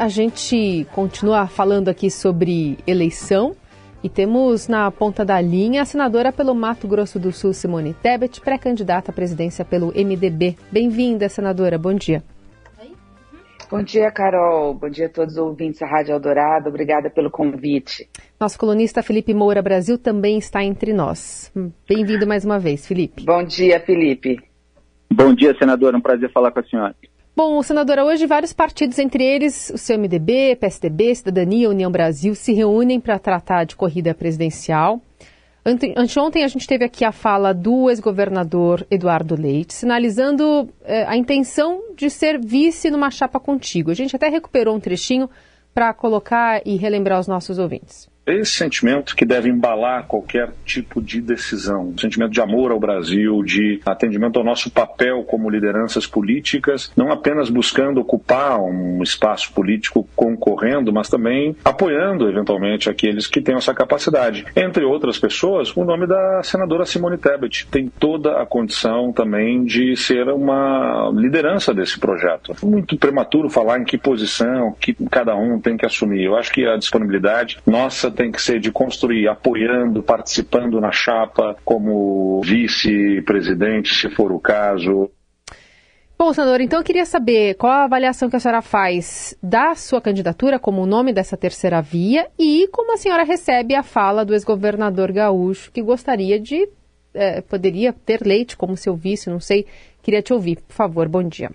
A gente continua falando aqui sobre eleição e temos na ponta da linha a senadora pelo Mato Grosso do Sul, Simone Tebet, pré-candidata à presidência pelo MDB. Bem-vinda, senadora. Bom dia. Bom dia, Carol. Bom dia a todos os ouvintes da Rádio Eldorado. Obrigada pelo convite. Nosso colunista Felipe Moura Brasil também está entre nós. Bem-vindo mais uma vez, Felipe. Bom dia, Felipe. Bom dia, senadora. Um prazer falar com a senhora. Bom, senadora, hoje vários partidos, entre eles o CMDB, PSDB, Cidadania, União Brasil, se reúnem para tratar de corrida presidencial. Anteontem a gente teve aqui a fala do ex-governador Eduardo Leite, sinalizando eh, a intenção de ser vice numa chapa contigo. A gente até recuperou um trechinho para colocar e relembrar os nossos ouvintes. Esse sentimento que deve embalar qualquer tipo de decisão, sentimento de amor ao Brasil, de atendimento ao nosso papel como lideranças políticas, não apenas buscando ocupar um espaço político concorrendo, mas também apoiando eventualmente aqueles que têm essa capacidade. Entre outras pessoas, o nome da senadora Simone Tebet tem toda a condição também de ser uma liderança desse projeto. Muito prematuro falar em que posição que cada um tem que assumir. Eu acho que a disponibilidade nossa tem que ser de construir apoiando, participando na chapa como vice-presidente, se for o caso. Bom, senador, então eu queria saber qual a avaliação que a senhora faz da sua candidatura como o nome dessa terceira via e como a senhora recebe a fala do ex-governador gaúcho que gostaria de, é, poderia ter leite como seu vice, não sei. Queria te ouvir, por favor, bom dia.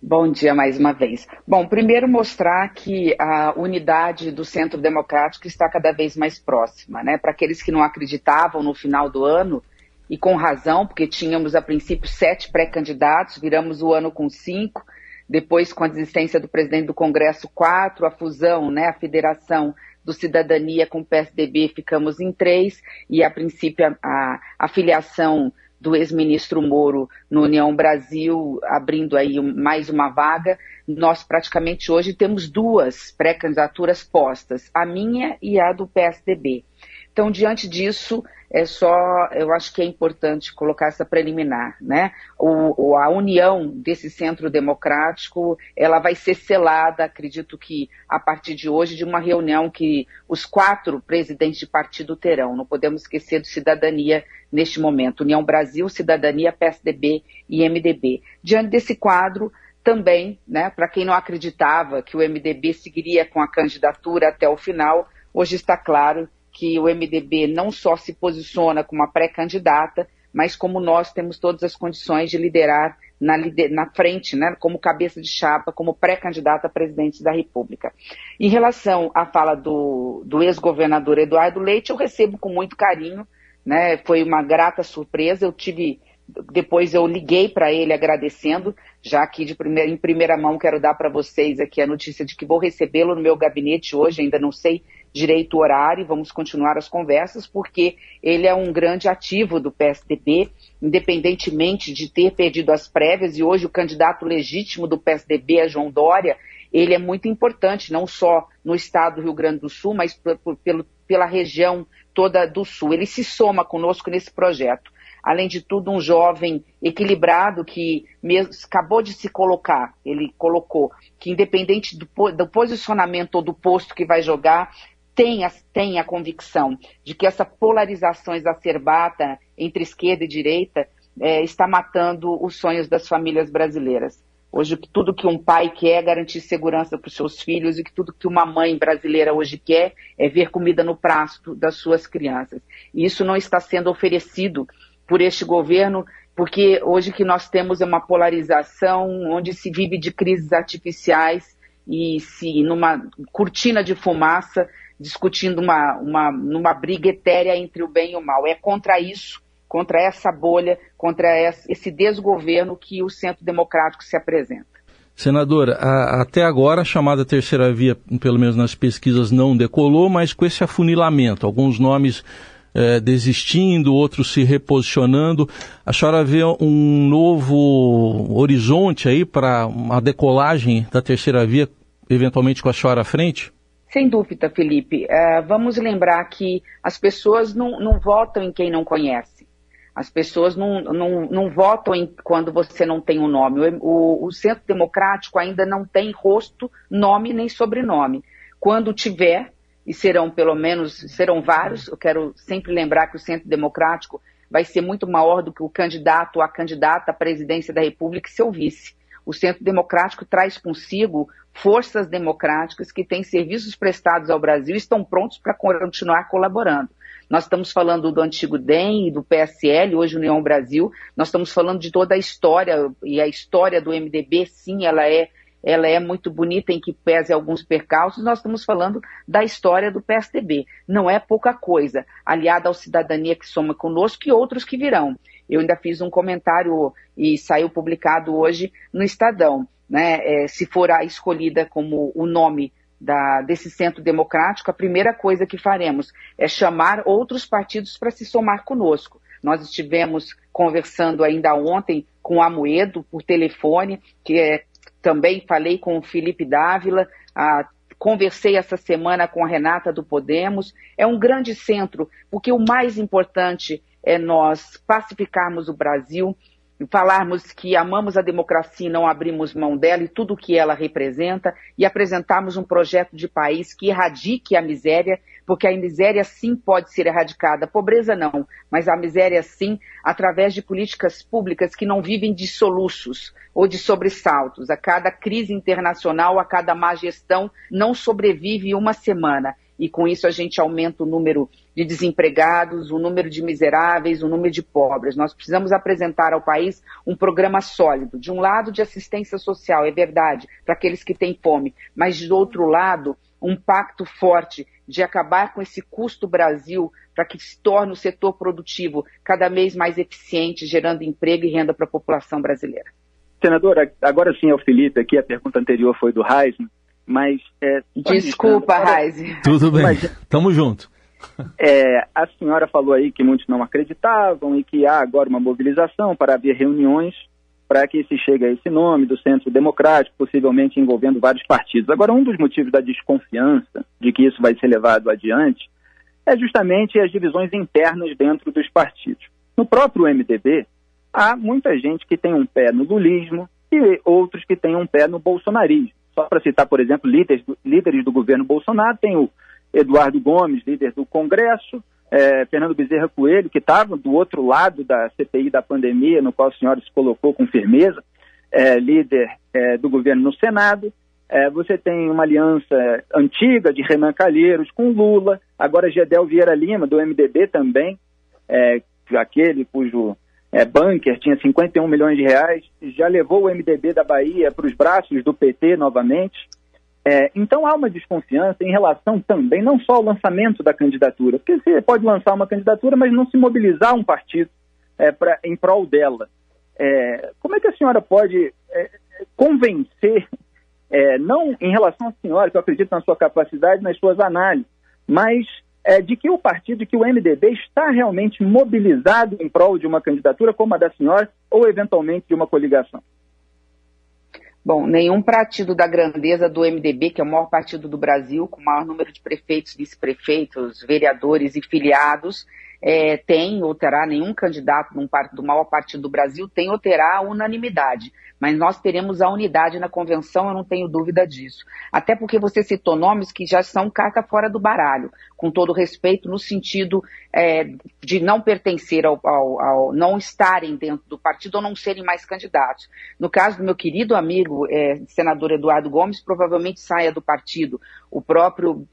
Bom dia mais uma vez. Bom, primeiro mostrar que a unidade do Centro Democrático está cada vez mais próxima, né? Para aqueles que não acreditavam no final do ano, e com razão, porque tínhamos a princípio sete pré-candidatos, viramos o ano com cinco, depois com a desistência do presidente do Congresso, quatro, a fusão, né, a federação do Cidadania com o PSDB, ficamos em três, e a princípio a, a, a filiação do ex-ministro Moro no União Brasil, abrindo aí mais uma vaga. Nós praticamente hoje temos duas pré-candidaturas postas, a minha e a do PSDB. Então, diante disso, é só, eu acho que é importante colocar essa preliminar, né? O, a união desse centro democrático, ela vai ser selada, acredito que a partir de hoje, de uma reunião que os quatro presidentes de partido terão. Não podemos esquecer do Cidadania neste momento. União Brasil, Cidadania, PSDB e MDB. Diante desse quadro, também, né, para quem não acreditava que o MDB seguiria com a candidatura até o final, hoje está claro que o MDB não só se posiciona como uma pré-candidata, mas como nós temos todas as condições de liderar na, na frente, né, como cabeça de chapa, como pré-candidata a presidente da República. Em relação à fala do, do ex-governador Eduardo Leite, eu recebo com muito carinho, né, foi uma grata surpresa, eu tive depois eu liguei para ele agradecendo, já que de primeira, em primeira mão quero dar para vocês aqui a notícia de que vou recebê-lo no meu gabinete hoje, ainda não sei direito o horário e vamos continuar as conversas, porque ele é um grande ativo do PSDB, independentemente de ter perdido as prévias, e hoje o candidato legítimo do PSDB é João Dória, ele é muito importante, não só no estado do Rio Grande do Sul, mas pelo, pela região toda do Sul. Ele se soma conosco nesse projeto além de tudo, um jovem equilibrado que mesmo, acabou de se colocar, ele colocou que independente do, do posicionamento ou do posto que vai jogar, tem a, tem a convicção de que essa polarização exacerbada entre esquerda e direita é, está matando os sonhos das famílias brasileiras. Hoje, tudo que um pai quer é garantir segurança para os seus filhos e que tudo que uma mãe brasileira hoje quer é ver comida no prato das suas crianças. E isso não está sendo oferecido por este governo, porque hoje que nós temos uma polarização onde se vive de crises artificiais e se numa cortina de fumaça discutindo uma, uma, numa briga etérea entre o bem e o mal. É contra isso, contra essa bolha, contra esse desgoverno que o Centro Democrático se apresenta. Senadora, a, até agora a chamada terceira via, pelo menos nas pesquisas, não decolou, mas com esse afunilamento, alguns nomes é, desistindo, outros se reposicionando. A senhora vê um novo horizonte aí para uma decolagem da terceira via, eventualmente com a senhora à frente? Sem dúvida, Felipe. Uh, vamos lembrar que as pessoas não, não votam em quem não conhece. As pessoas não, não, não votam em, quando você não tem um nome. O, o, Centro Democrático ainda não tem rosto, nome nem sobrenome. Quando tiver, e serão pelo menos, serão vários, eu quero sempre lembrar que o Centro Democrático vai ser muito maior do que o candidato ou a candidata à presidência da República e seu vice. O Centro Democrático traz consigo forças democráticas que têm serviços prestados ao Brasil e estão prontos para continuar colaborando. Nós estamos falando do antigo DEM e do PSL, hoje União Brasil. Nós estamos falando de toda a história, e a história do MDB, sim, ela é, ela é muito bonita, em que pese alguns percalços. Nós estamos falando da história do PSDB. Não é pouca coisa, aliada ao cidadania que soma conosco e outros que virão. Eu ainda fiz um comentário e saiu publicado hoje no Estadão. Né, é, se for a escolhida como o nome da, desse centro democrático, a primeira coisa que faremos é chamar outros partidos para se somar conosco. Nós estivemos conversando ainda ontem com o Amoedo por telefone, que é, também falei com o Felipe Dávila, a, conversei essa semana com a Renata do Podemos. É um grande centro, porque o mais importante é nós pacificarmos o Brasil, falarmos que amamos a democracia e não abrimos mão dela e tudo o que ela representa e apresentarmos um projeto de país que erradique a miséria, porque a miséria sim pode ser erradicada, pobreza não, mas a miséria sim, através de políticas públicas que não vivem de soluços ou de sobressaltos. A cada crise internacional, a cada má gestão, não sobrevive uma semana. E com isso a gente aumenta o número de desempregados, o número de miseráveis, o número de pobres. Nós precisamos apresentar ao país um programa sólido, de um lado de assistência social, é verdade, para aqueles que têm fome, mas de outro lado, um pacto forte de acabar com esse custo Brasil para que se torne o setor produtivo cada vez mais eficiente, gerando emprego e renda para a população brasileira. Senadora, agora sim é o Felipe aqui, a pergunta anterior foi do Heisman. Mas. É, Desculpa, Raize. Tudo bem. Mas, Tamo junto. É, a senhora falou aí que muitos não acreditavam e que há agora uma mobilização para haver reuniões para que se chegue a esse nome do Centro Democrático, possivelmente envolvendo vários partidos. Agora, um dos motivos da desconfiança de que isso vai ser levado adiante é justamente as divisões internas dentro dos partidos. No próprio MDB, há muita gente que tem um pé no lulismo e outros que têm um pé no bolsonarismo. Só para citar, por exemplo, líderes do, líderes do governo Bolsonaro, tem o Eduardo Gomes, líder do Congresso, é, Fernando Bezerra Coelho, que estava do outro lado da CPI da pandemia, no qual a senhora se colocou com firmeza, é, líder é, do governo no Senado. É, você tem uma aliança antiga de Renan Calheiros com Lula, agora Gedel Vieira Lima, do MDB também, é, aquele cujo é, bunker, tinha 51 milhões de reais, já levou o MDB da Bahia para os braços do PT novamente. É, então há uma desconfiança em relação também, não só ao lançamento da candidatura, porque você pode lançar uma candidatura, mas não se mobilizar um partido é, pra, em prol dela. É, como é que a senhora pode é, convencer, é, não em relação à senhora, que eu acredito na sua capacidade, nas suas análises, mas é, de que o partido, de que o MDB está realmente mobilizado em prol de uma candidatura como a da senhora ou eventualmente de uma coligação? Bom, nenhum partido da grandeza do MDB, que é o maior partido do Brasil, com o maior número de prefeitos, vice-prefeitos, vereadores e filiados, é, tem ou terá nenhum candidato num, do maior partido do Brasil, tem ou terá unanimidade mas nós teremos a unidade na convenção, eu não tenho dúvida disso. Até porque você citou nomes que já são carta fora do baralho, com todo respeito, no sentido é, de não pertencer ao, ao, ao, não estarem dentro do partido ou não serem mais candidatos. No caso do meu querido amigo, é, senador Eduardo Gomes, provavelmente saia do partido. O próprio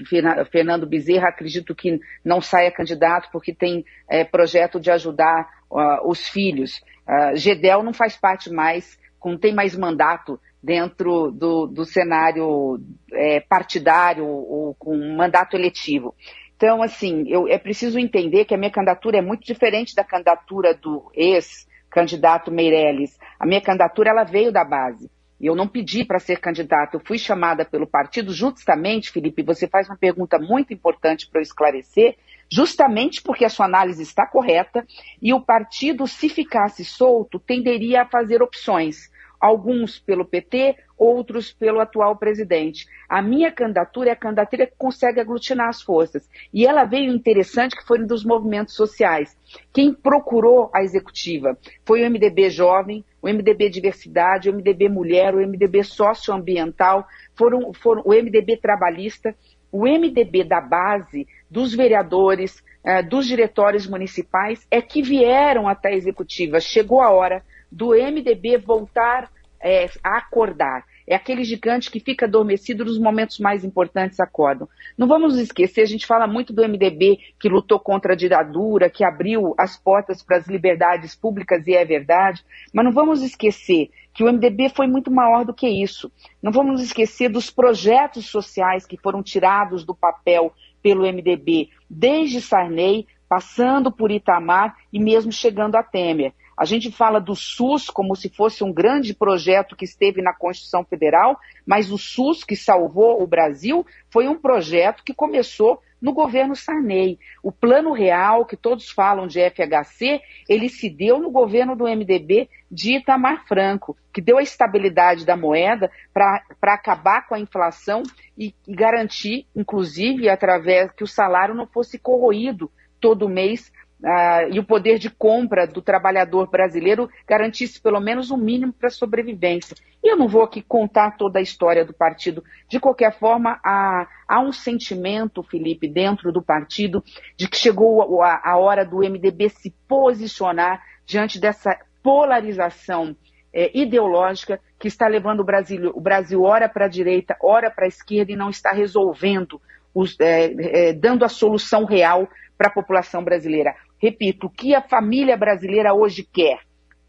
Fernando Bezerra, acredito que não saia candidato porque tem é, projeto de ajudar uh, os filhos. Uh, Gedel não faz parte mais não tem mais mandato dentro do, do cenário é, partidário ou com mandato eletivo. Então, assim, eu, é preciso entender que a minha candidatura é muito diferente da candidatura do ex-candidato Meirelles. A minha candidatura, ela veio da base. Eu não pedi para ser candidata, eu fui chamada pelo partido justamente, Felipe, você faz uma pergunta muito importante para eu esclarecer, justamente porque a sua análise está correta e o partido, se ficasse solto, tenderia a fazer opções alguns pelo PT, outros pelo atual presidente. A minha candidatura é a candidatura que consegue aglutinar as forças. E ela veio interessante que foi dos movimentos sociais. Quem procurou a executiva foi o MDB Jovem, o MDB Diversidade, o MDB Mulher, o MDB Socioambiental, foram, foram o MDB Trabalhista, o MDB da base, dos vereadores, eh, dos diretórios municipais, é que vieram até a executiva. Chegou a hora do MDB voltar é, acordar. É aquele gigante que fica adormecido nos momentos mais importantes acordam. Não vamos esquecer, a gente fala muito do MDB que lutou contra a ditadura, que abriu as portas para as liberdades públicas e é verdade, mas não vamos esquecer que o MDB foi muito maior do que isso. Não vamos esquecer dos projetos sociais que foram tirados do papel pelo MDB, desde Sarney, passando por Itamar e mesmo chegando a Temer. A gente fala do SUS como se fosse um grande projeto que esteve na Constituição Federal, mas o SUS que salvou o Brasil foi um projeto que começou no governo Sarney. O plano real, que todos falam de FHC, ele se deu no governo do MDB de Itamar Franco, que deu a estabilidade da moeda para acabar com a inflação e, e garantir, inclusive, através que o salário não fosse corroído todo mês Uh, e o poder de compra do trabalhador brasileiro garantisse pelo menos um mínimo para sobrevivência. E eu não vou aqui contar toda a história do partido. De qualquer forma, há, há um sentimento, Felipe, dentro do partido, de que chegou a, a hora do MDB se posicionar diante dessa polarização é, ideológica que está levando o Brasil, o Brasil ora para a direita, ora para a esquerda e não está resolvendo, os, é, é, dando a solução real para a população brasileira. Repito, o que a família brasileira hoje quer?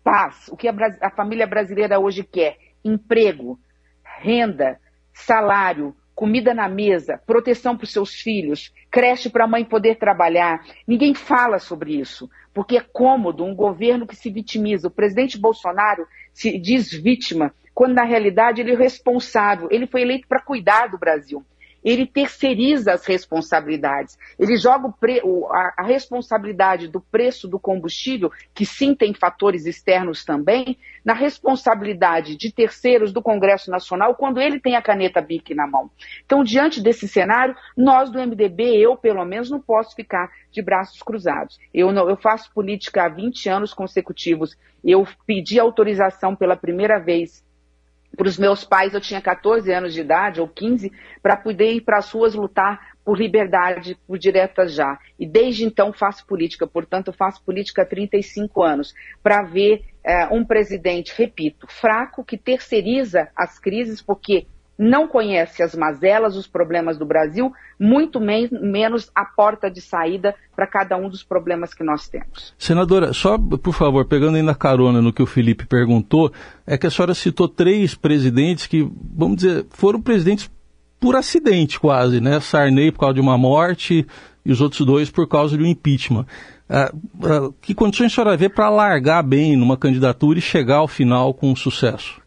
Paz. O que a, a família brasileira hoje quer? Emprego, renda, salário, comida na mesa, proteção para os seus filhos, creche para a mãe poder trabalhar. Ninguém fala sobre isso, porque é cômodo um governo que se vitimiza. O presidente Bolsonaro se diz vítima, quando na realidade ele é responsável. Ele foi eleito para cuidar do Brasil ele terceiriza as responsabilidades. Ele joga pre, a, a, responsabilidade do preço do combustível, que sim tem fatores externos também, na responsabilidade de terceiros do Congresso Nacional, quando ele tem a caneta BIC na mão. Então, diante desse cenário, nós do MDB, eu pelo menos, não posso ficar de braços cruzados. Eu, não, eu faço política há 20 anos consecutivos. Eu pedi autorização pela primeira vez para os meus pais, eu tinha 14 anos de idade, ou 15, para poder ir para as ruas lutar por liberdade, por diretas já. E desde então faço política, portanto, faço política há 35 anos, para ver é, um presidente, repito, fraco, que terceiriza as crises, porque não conhece as mazelas, os problemas do Brasil, muito men menos a porta de saída para cada um dos problemas que nós temos. Senadora, só por favor, pegando ainda carona no que o Felipe perguntou, é que a senhora citou três presidentes que, vamos dizer, foram presidentes por acidente quase, né? Sarney por causa de uma morte e os outros dois por causa de um impeachment. Ah, ah, que condições a senhora vê para largar bem numa candidatura e chegar ao final com sucesso?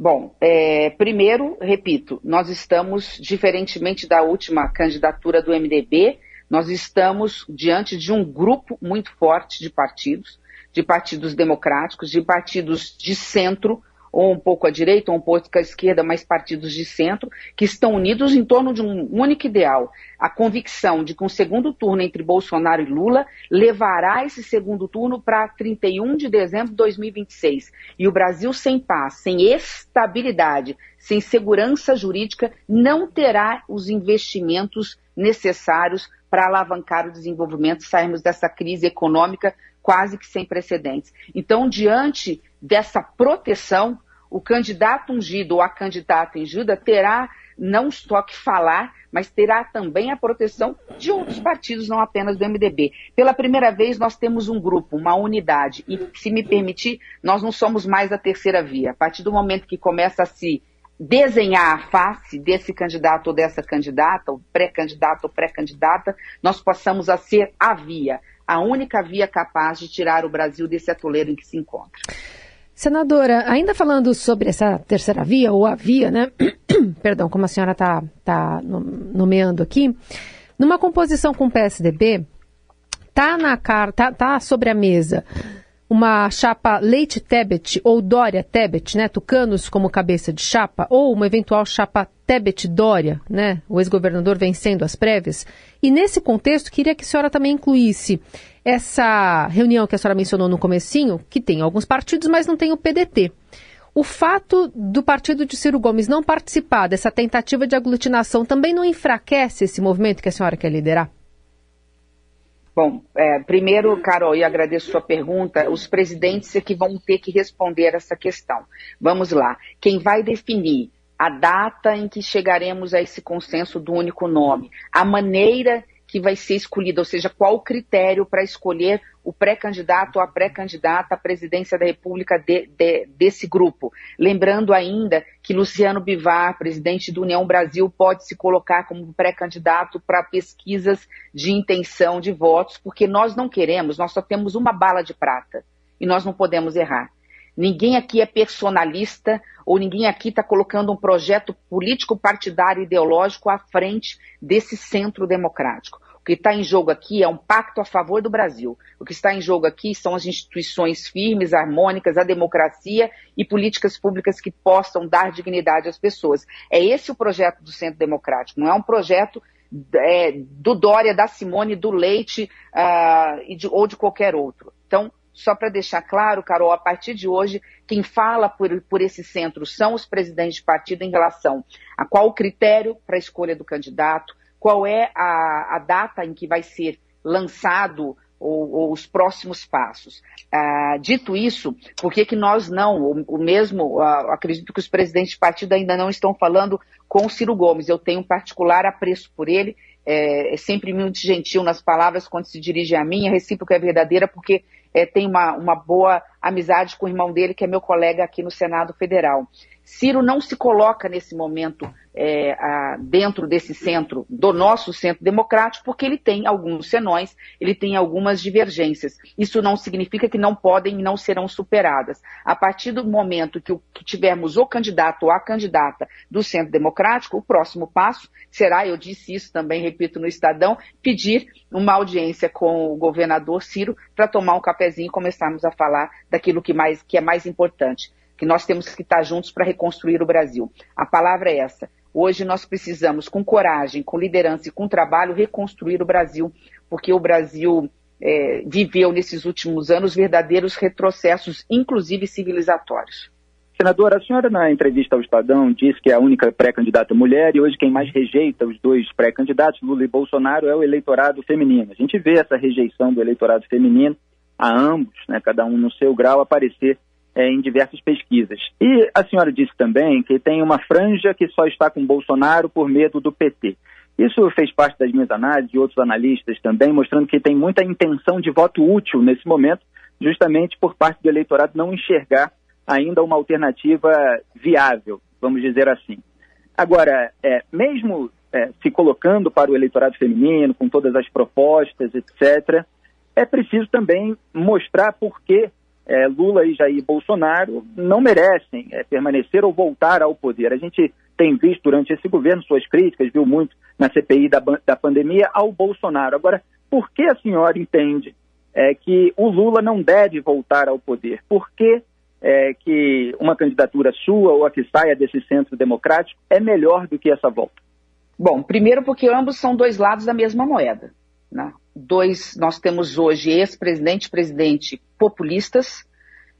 Bom, é, primeiro, repito, nós estamos, diferentemente da última candidatura do MDB, nós estamos diante de um grupo muito forte de partidos, de partidos democráticos, de partidos de centro, ou um pouco à direita, ou um pouco à esquerda, mas partidos de centro, que estão unidos em torno de um único ideal, a convicção de que um segundo turno entre Bolsonaro e Lula levará esse segundo turno para 31 de dezembro de 2026. E o Brasil sem paz, sem estabilidade, sem segurança jurídica, não terá os investimentos necessários para alavancar o desenvolvimento sairmos dessa crise econômica quase que sem precedentes. Então, diante dessa proteção, o candidato ungido ou a candidata ungida terá não só que falar, mas terá também a proteção de outros partidos, não apenas do MDB. Pela primeira vez, nós temos um grupo, uma unidade, e, se me permitir, nós não somos mais a terceira via. A partir do momento que começa a se desenhar a face desse candidato ou dessa candidata, ou pré-candidato ou pré-candidata, nós possamos a ser a via, a única via capaz de tirar o Brasil desse atoleiro em que se encontra. Senadora, ainda falando sobre essa terceira via, ou a via, né? Perdão, como a senhora está tá nomeando aqui, numa composição com o PSDB, tá na tá, tá sobre a mesa uma chapa Leite Tebet ou Dória Tebet, né, tucanos como cabeça de chapa, ou uma eventual chapa Tebet Dória, né, o ex-governador vencendo as prévias. E nesse contexto, queria que a senhora também incluísse essa reunião que a senhora mencionou no comecinho, que tem alguns partidos, mas não tem o PDT. O fato do partido de Ciro Gomes não participar dessa tentativa de aglutinação também não enfraquece esse movimento que a senhora quer liderar? Bom, é, primeiro, Carol, e agradeço sua pergunta, os presidentes é que vão ter que responder essa questão. Vamos lá. Quem vai definir a data em que chegaremos a esse consenso do único nome, a maneira que vai ser escolhida, ou seja, qual o critério para escolher o pré-candidato ou a pré-candidata à presidência da República de, de, desse grupo. Lembrando ainda que Luciano Bivar, presidente do União Brasil, pode se colocar como pré-candidato para pesquisas de intenção de votos, porque nós não queremos, nós só temos uma bala de prata e nós não podemos errar. Ninguém aqui é personalista ou ninguém aqui está colocando um projeto político, partidário, ideológico à frente desse centro democrático. O que está em jogo aqui é um pacto a favor do Brasil. O que está em jogo aqui são as instituições firmes, harmônicas, a democracia e políticas públicas que possam dar dignidade às pessoas. É esse o projeto do Centro Democrático. Não é um projeto é, do Dória, da Simone, do Leite uh, de, ou de qualquer outro. Então, só para deixar claro, Carol, a partir de hoje, quem fala por, por esse centro são os presidentes de partido em relação a qual o critério para a escolha do candidato, qual é a, a data em que vai ser lançado ou, ou os próximos passos. Ah, dito isso, por que, que nós não, o, o mesmo, ah, acredito que os presidentes de partido ainda não estão falando com o Ciro Gomes, eu tenho um particular apreço por ele, é, é sempre muito gentil nas palavras quando se dirige a mim, a recíproca é verdadeira, porque é, tem uma, uma boa amizade com o irmão dele, que é meu colega aqui no Senado Federal. Ciro não se coloca nesse momento é, a, dentro desse centro, do nosso centro democrático, porque ele tem alguns senões, ele tem algumas divergências. Isso não significa que não podem e não serão superadas. A partir do momento que, o, que tivermos o candidato ou a candidata do centro democrático, o próximo passo será, eu disse isso também, repito, no Estadão, pedir uma audiência com o governador Ciro para tomar um cafezinho e começarmos a falar daquilo que, mais, que é mais importante que nós temos que estar juntos para reconstruir o Brasil. A palavra é essa. Hoje nós precisamos, com coragem, com liderança e com trabalho, reconstruir o Brasil, porque o Brasil é, viveu nesses últimos anos verdadeiros retrocessos, inclusive civilizatórios. Senadora, a senhora na entrevista ao Estadão disse que é a única pré-candidata mulher e hoje quem mais rejeita os dois pré-candidatos, Lula e Bolsonaro, é o eleitorado feminino. A gente vê essa rejeição do eleitorado feminino a ambos, né, cada um no seu grau, aparecer é, em diversas pesquisas. E a senhora disse também que tem uma franja que só está com Bolsonaro por medo do PT. Isso fez parte das minhas análises e outros analistas também, mostrando que tem muita intenção de voto útil nesse momento, justamente por parte do eleitorado não enxergar ainda uma alternativa viável, vamos dizer assim. Agora, é, mesmo é, se colocando para o eleitorado feminino, com todas as propostas, etc., é preciso também mostrar por que é, Lula e Jair Bolsonaro não merecem é, permanecer ou voltar ao poder. A gente tem visto durante esse governo suas críticas, viu muito na CPI da, da pandemia ao Bolsonaro. Agora, por que a senhora entende é, que o Lula não deve voltar ao poder? Por que, é, que uma candidatura sua ou a que saia desse centro democrático é melhor do que essa volta? Bom, primeiro porque ambos são dois lados da mesma moeda. Né? Dois, nós temos hoje ex-presidente e presidente populistas,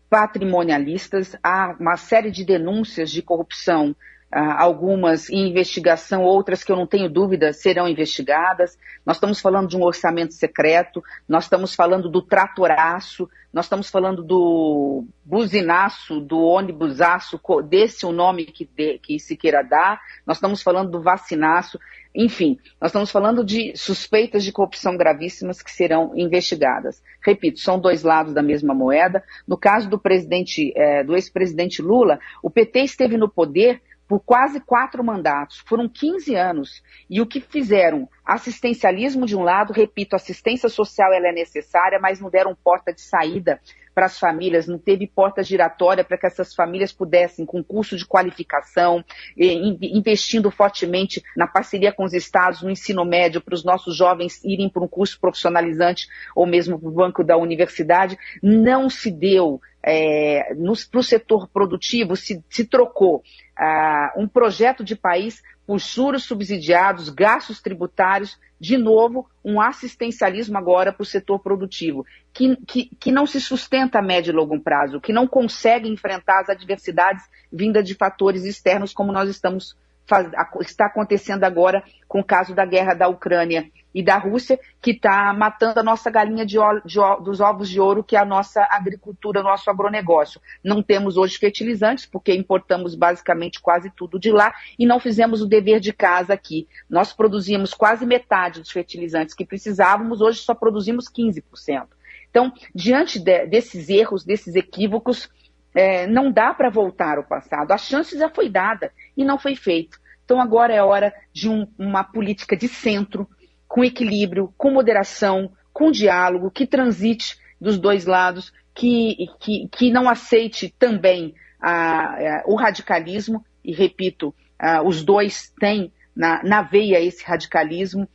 patrimonialistas, há uma série de denúncias de corrupção, ah, algumas em investigação, outras que eu não tenho dúvida serão investigadas. Nós estamos falando de um orçamento secreto, nós estamos falando do tratoraço, nós estamos falando do buzinaço, do ônibusaço, desse o nome que, de, que se queira dar, nós estamos falando do vacinaço. Enfim, nós estamos falando de suspeitas de corrupção gravíssimas que serão investigadas. Repito, são dois lados da mesma moeda. No caso do presidente, é, do ex-presidente Lula, o PT esteve no poder por quase quatro mandatos, foram 15 anos. E o que fizeram? Assistencialismo de um lado, repito, assistência social ela é necessária, mas não deram porta de saída para as famílias, não teve porta giratória para que essas famílias pudessem, com curso de qualificação, investindo fortemente na parceria com os estados, no ensino médio, para os nossos jovens irem para um curso profissionalizante ou mesmo para o banco da universidade, não se deu é, para o setor produtivo, se, se trocou ah, um projeto de país por juros subsidiados, gastos tributários, de novo, um assistencialismo agora para o setor produtivo, que, que, que não se sustenta a médio e longo prazo, que não consegue enfrentar as adversidades vindas de fatores externos, como nós estamos está acontecendo agora com o caso da guerra da Ucrânia e da Rússia, que está matando a nossa galinha de de dos ovos de ouro, que é a nossa agricultura, nosso agronegócio. Não temos hoje fertilizantes, porque importamos basicamente quase tudo de lá e não fizemos o dever de casa aqui. Nós produzíamos quase metade dos fertilizantes que precisávamos, hoje só produzimos 15%. Então, diante de, desses erros, desses equívocos, é, não dá para voltar ao passado. A chance já foi dada e não foi feito. Então agora é hora de um, uma política de centro, com equilíbrio, com moderação, com diálogo, que transite dos dois lados, que, que, que não aceite também o radicalismo, e repito, os dois têm na, na veia esse radicalismo,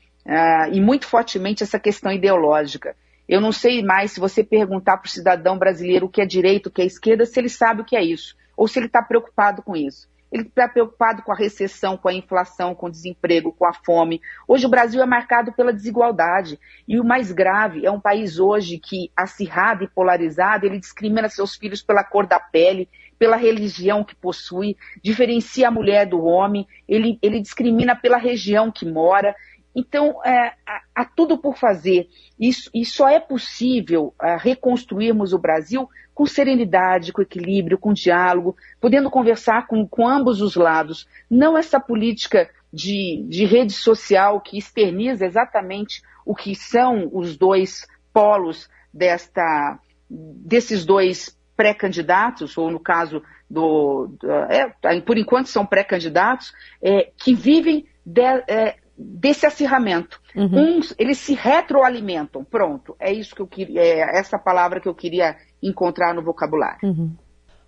e muito fortemente essa questão ideológica. Eu não sei mais se você perguntar para o cidadão brasileiro o que é direito, o que é esquerda, se ele sabe o que é isso, ou se ele está preocupado com isso. Ele está preocupado com a recessão, com a inflação, com o desemprego, com a fome. Hoje o Brasil é marcado pela desigualdade. E o mais grave é um país hoje que, acirrado e polarizado, ele discrimina seus filhos pela cor da pele, pela religião que possui, diferencia a mulher do homem, ele, ele discrimina pela região que mora. Então, é, há, tudo por fazer. Isso, e só é possível é, reconstruirmos o Brasil com serenidade, com equilíbrio, com diálogo, podendo conversar com, com ambos os lados. Não essa política de, de rede social que externiza exatamente o que são os dois polos desta, desses dois pré-candidatos, ou no caso do. do é, por enquanto são pré-candidatos, é, que vivem de, é, desse acirramento. Uhum. Uns, eles se retroalimentam. Pronto, é isso que eu queria, é essa palavra que eu queria encontrar no vocabulário. Uhum.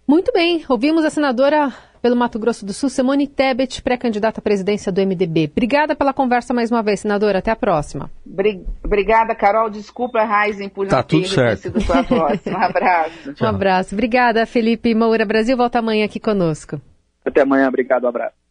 Muito bem, ouvimos a senadora pelo Mato Grosso do Sul, Simone Tebet, pré-candidata à presidência do MDB. Obrigada pela conversa mais uma vez, senadora. Até a próxima. Obrigada, Carol. Desculpa, Raizen, por tá não tudo ter certo. a próxima. Um abraço. Um abraço. Obrigada, Felipe Moura Brasil. Volta amanhã aqui conosco. Até amanhã. Obrigado. Um abraço.